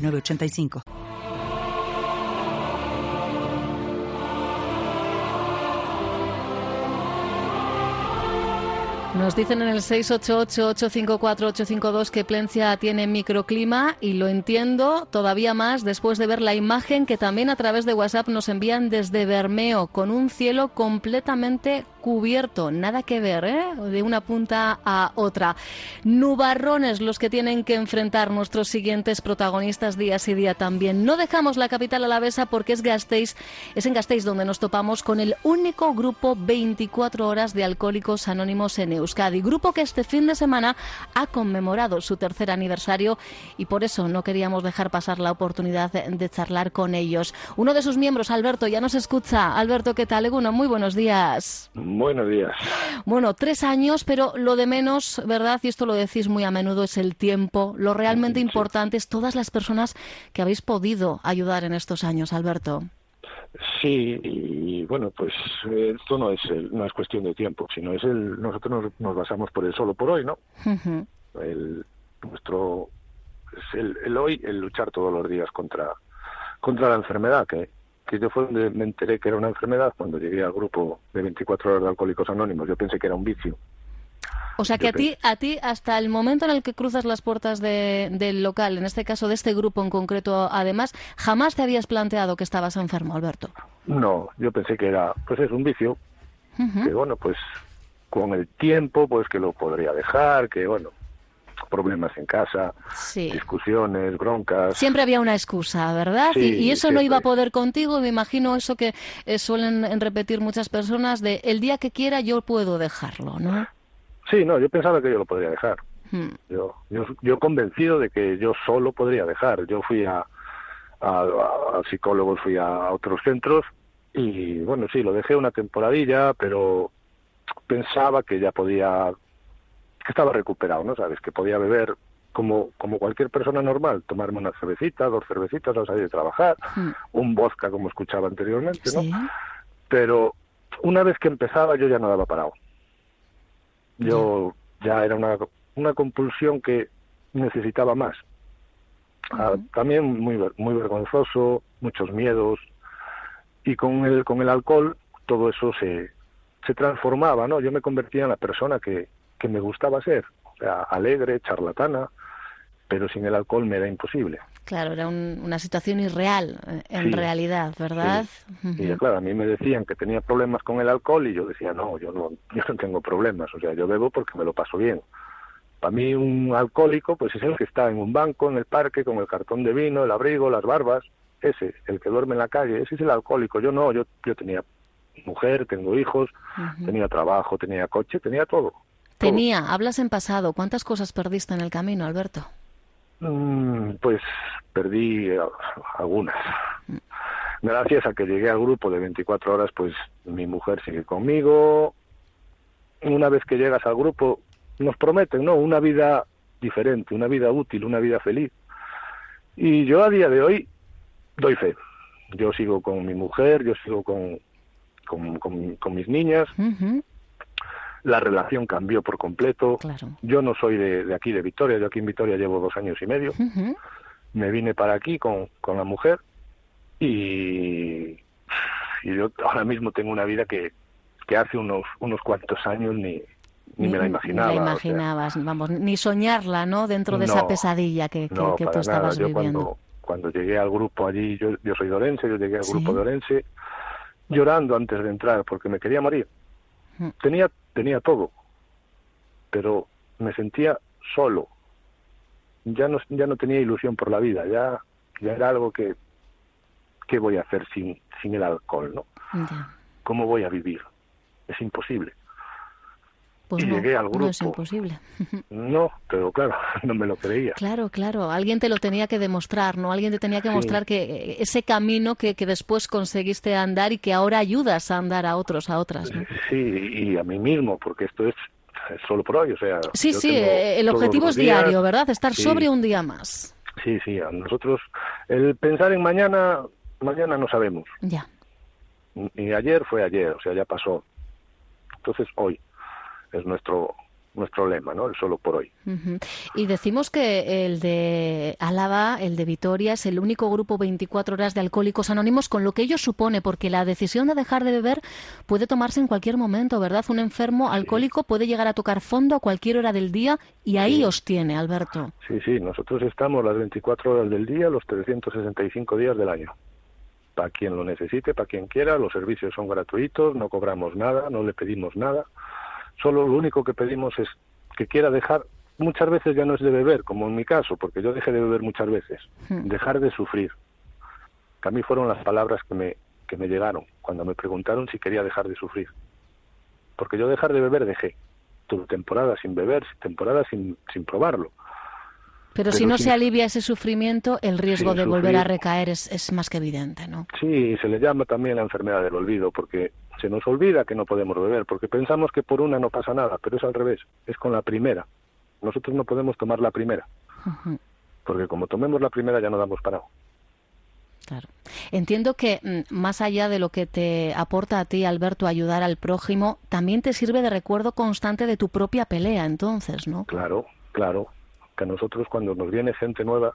985. Nos dicen en el 688-854-852 que Plencia tiene microclima y lo entiendo todavía más después de ver la imagen que también a través de WhatsApp nos envían desde Bermeo con un cielo completamente cubierto, nada que ver, ¿eh? de una punta a otra. Nubarrones los que tienen que enfrentar nuestros siguientes protagonistas día y día también. No dejamos la capital alavesa porque es Gasteiz, es en Gasteiz donde nos topamos con el único grupo 24 horas de alcohólicos anónimos en Euskadi, grupo que este fin de semana ha conmemorado su tercer aniversario y por eso no queríamos dejar pasar la oportunidad de charlar con ellos. Uno de sus miembros, Alberto, ya nos escucha. Alberto, ¿qué tal? Eguno, muy buenos días. Buenos días. Bueno, tres años, pero lo de menos, ¿verdad? Y esto lo decís muy a menudo, es el tiempo. Lo realmente importante es todas las personas que habéis podido ayudar en estos años, Alberto. Sí, y bueno, pues esto no es no es cuestión de tiempo, sino es el nosotros nos, basamos por el solo por hoy, ¿no? el nuestro es el, el, hoy, el luchar todos los días contra contra la enfermedad que que yo fue donde me enteré que era una enfermedad cuando llegué al grupo de 24 horas de Alcohólicos Anónimos. Yo pensé que era un vicio. O sea que a ti, a ti, hasta el momento en el que cruzas las puertas del local, en este caso de este grupo en concreto, además, jamás te habías planteado que estabas enfermo, Alberto. No, yo pensé que era, pues es un vicio, que bueno, pues con el tiempo, pues que lo podría dejar, que bueno, problemas en casa, discusiones, broncas. Siempre había una excusa, ¿verdad? y, eso no iba a poder contigo. Me imagino eso que eh, suelen repetir muchas personas de el día que quiera yo puedo dejarlo, ¿no? Sí, no, yo pensaba que yo lo podría dejar. Hmm. Yo, yo, yo convencido de que yo solo podría dejar. Yo fui a, a, a psicólogos, fui a otros centros y bueno, sí, lo dejé una temporadilla, pero pensaba que ya podía que estaba recuperado, ¿no? Sabes, que podía beber como, como cualquier persona normal, tomarme una cervecita, dos cervecitas al salir de trabajar, hmm. un vodka como escuchaba anteriormente, ¿no? Pero una vez que empezaba yo ya no daba parado. Yo ya era una, una compulsión que necesitaba más. Ah, también muy muy vergonzoso, muchos miedos y con el con el alcohol todo eso se se transformaba, ¿no? Yo me convertía en la persona que que me gustaba ser, o sea, alegre, charlatana, pero sin el alcohol me era imposible. Claro, era una situación irreal, eh, en realidad, ¿verdad? Y claro, a mí me decían que tenía problemas con el alcohol y yo decía, no, yo no, yo no tengo problemas, o sea, yo bebo porque me lo paso bien. Para mí un alcohólico, pues es el que está en un banco, en el parque, con el cartón de vino, el abrigo, las barbas, ese, el que duerme en la calle, ese es el alcohólico. Yo no, yo, yo tenía mujer, tengo hijos, tenía trabajo, tenía coche, tenía todo. Tenía, hablas en pasado. ¿Cuántas cosas perdiste en el camino, Alberto? Mm, pues perdí eh, algunas. Gracias a que llegué al grupo de 24 horas, pues mi mujer sigue conmigo. Una vez que llegas al grupo, nos prometen, ¿no? Una vida diferente, una vida útil, una vida feliz. Y yo a día de hoy doy fe. Yo sigo con mi mujer, yo sigo con, con, mis niñas la relación cambió por completo. Yo no soy de, aquí, de Victoria, yo aquí en Victoria llevo dos años y medio. Me vine para aquí con, con la mujer y, y, yo ahora mismo tengo una vida que, que hace unos, unos cuantos años ni, ni, me la imaginaba. Ni la imaginabas, vamos, ni soñarla, ¿no? Dentro de esa pesadilla que, que, tú estabas viviendo. Cuando, llegué al grupo allí, yo, yo soy dorense, yo llegué al grupo de Orense llorando antes de entrar porque me quería morir. Tenía tenía todo, pero me sentía solo. Ya no, ya no tenía ilusión por la vida, ya, ya era algo que, ¿qué voy a hacer sin, sin el alcohol, no? ¿Cómo voy a vivir? Es imposible. Pues no, llegué al grupo. No es imposible. No, pero claro, no me lo creía. Claro, claro. Alguien te lo tenía que demostrar, ¿no? Alguien te tenía que mostrar que eh, ese camino que, que, después conseguiste andar y que ahora ayudas a andar a otros, a otras. ¿no? Sí, y a mí mismo, porque esto es solo por hoy, o sea... Sí, sí, eh, el objetivo es diario, ¿verdad? Estar sobre un día más. Sí, sí, a nosotros el pensar en mañana, mañana no sabemos. Ya. Y ayer fue ayer, o sea, ya pasó. Entonces hoy es nuestro nuestro lema, ¿no? El solo por hoy. Y decimos que el de Álava, el de Vitoria, es el único grupo 24 horas de alcohólicos anónimos, con lo que ello supone, porque la decisión de dejar de beber puede tomarse en cualquier momento, ¿verdad? Un enfermo alcohólico puede llegar a tocar fondo a cualquier hora del día y ahí os tiene, Alberto. Sí, sí, nosotros estamos las 24 horas del día, los 365 días del año para quien lo necesite, para quien quiera, los servicios son gratuitos, no cobramos nada, no le pedimos nada, solo lo único que pedimos es que quiera dejar, muchas veces ya no es de beber, como en mi caso, porque yo dejé de beber muchas veces, hmm. dejar de sufrir. Que a mí fueron las palabras que me, que me llegaron cuando me preguntaron si quería dejar de sufrir. Porque yo dejar de beber dejé. Tuve temporadas sin beber, temporadas sin, sin probarlo. Pero, si no se alivia ese sufrimiento, el riesgo de volver a recaer es, es, más que evidente, ¿no? Sí, se le llama también la enfermedad del olvido, porque se nos olvida que no podemos beber, porque pensamos que por una no pasa nada, pero es al revés, es con la primera. Nosotros no podemos tomar la primera, porque como tomemos la primera ya no damos parado. Claro. Entiendo que mm, más allá de lo que te aporta a ti, Alberto, ayudar al prójimo, también te sirve de recuerdo constante de tu propia pelea, entonces, ¿no? Claro, claro que a nosotros cuando nos viene gente nueva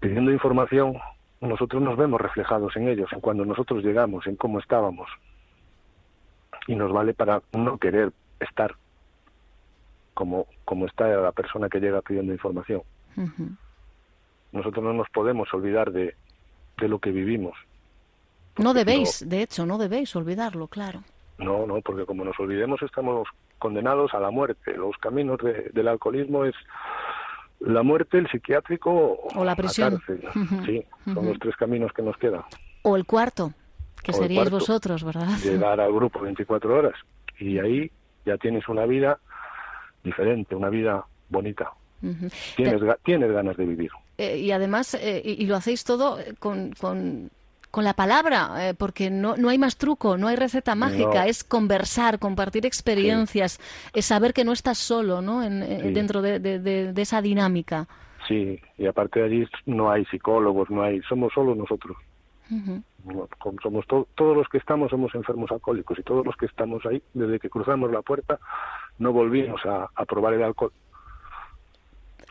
pidiendo información, nosotros nos vemos reflejados en ellos, en cuando nosotros llegamos, en cómo estábamos. Y nos vale para no querer estar como, como está la persona que llega pidiendo información. Nosotros no nos podemos olvidar de, de lo que vivimos. No debéis, de hecho, no debéis olvidarlo, claro. No, no, porque como nos olvidemos estamos condenados a la muerte. Los caminos del alcoholismo es la muerte, el psiquiátrico o la prisión. Sí, son los tres caminos que nos quedan. O el cuarto, que seríais vosotros, ¿verdad? Llegar al grupo 24 horas y ahí ya tienes una vida diferente, una vida bonita. tienes, tienes ganas de vivir. Eh, y además, eh, y, lo hacéis todo con, con con la palabra, eh, porque no, no hay más truco, no hay receta mágica, es conversar, compartir experiencias, es saber que no estás solo ¿no? En, dentro de, de, esa dinámica. Sí, y aparte de allí no hay psicólogos, no hay, somos solo nosotros. Somos todos los que estamos somos enfermos alcohólicos y todos los que estamos ahí, desde que cruzamos la puerta, no volvimos a, a probar el alcohol.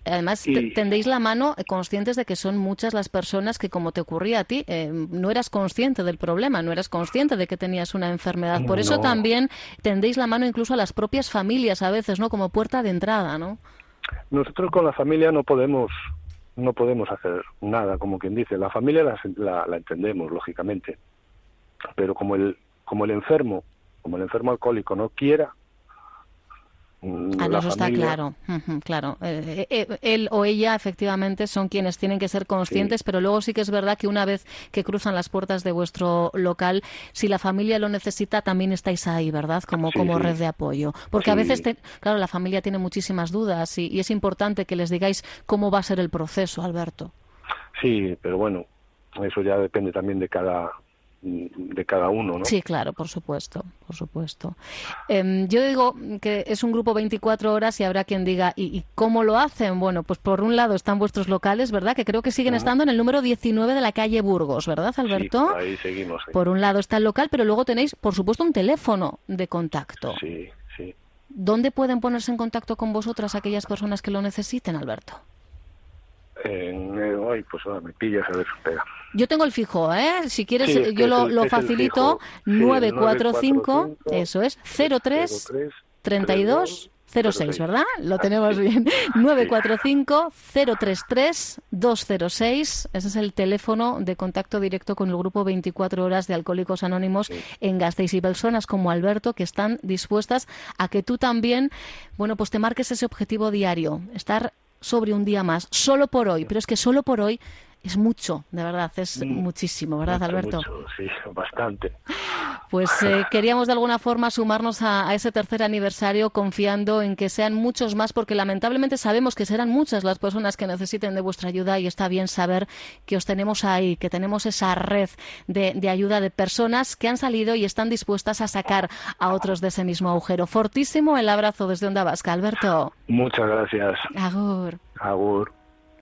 Además, tendéis la mano eh, conscientes de que son muchas las personas que, como te ocurría a ti, eh, no eras consciente del problema, no eras consciente de que tenías una enfermedad. Por eso también tendéis la mano incluso a las propias familias a veces, ¿no? Como puerta de entrada, ¿no? Nosotros con la familia no podemos no podemos hacer nada, como quien dice. La familia la, entendemos, lógicamente. Pero como el, como el enfermo, como el enfermo alcohólico no quiera, Ah, no, eso está claro, claro. Eh, eh, eh, él o ella efectivamente son quienes tienen que ser conscientes, pero luego sí que es verdad que una vez que cruzan las puertas de vuestro local, si la familia lo necesita, también estáis ahí, ¿verdad? Como, como red de apoyo. Porque a veces, claro, la familia tiene muchísimas dudas y, y es importante que les digáis cómo va a ser el proceso, Alberto. Sí, pero bueno, eso ya depende también de cada de cada uno, ¿no? Sí, claro, por supuesto, por supuesto. Em, yo digo que es un grupo 24 horas y habrá quien diga, ¿y, cómo lo hacen? Bueno, pues por un lado están vuestros locales, ¿verdad? Que creo que siguen estando en el número 19 de la calle Burgos, ¿verdad, Alberto? Sí, ahí seguimos. Por un lado está el local, pero luego tenéis, por supuesto, un teléfono de contacto. Sí, sí. ¿Dónde pueden ponerse en contacto con vosotras aquellas personas que lo necesiten, Alberto? En, hoy, pues me pillas a ver, espera. Yo tengo el fijo, ¿eh? Si quieres, yo lo, lo facilito. 945, eso es, 03 32 06, ¿verdad? Lo tenemos bien. 945-033-206. Ese es el teléfono de contacto directo con el grupo 24 horas de Alcohólicos Anónimos en Gasteiz y personas como Alberto que están dispuestas a que tú también, bueno, pues te marques ese objetivo diario, estar sobre un día más, solo por hoy, pero es que solo por hoy es mucho, de verdad, es mm, muchísimo, ¿verdad, Alberto? sí, bastante. Pues eh, queríamos de alguna forma sumarnos a, ese tercer aniversario confiando en que sean muchos más, porque lamentablemente sabemos que serán muchas las personas que necesiten de vuestra ayuda y está bien saber que os tenemos ahí, que tenemos esa red de, de ayuda de personas que han salido y están dispuestas a sacar a otros de ese mismo agujero. Fortísimo el abrazo desde Onda Vasca, Alberto. Muchas gracias. Agur. Agur.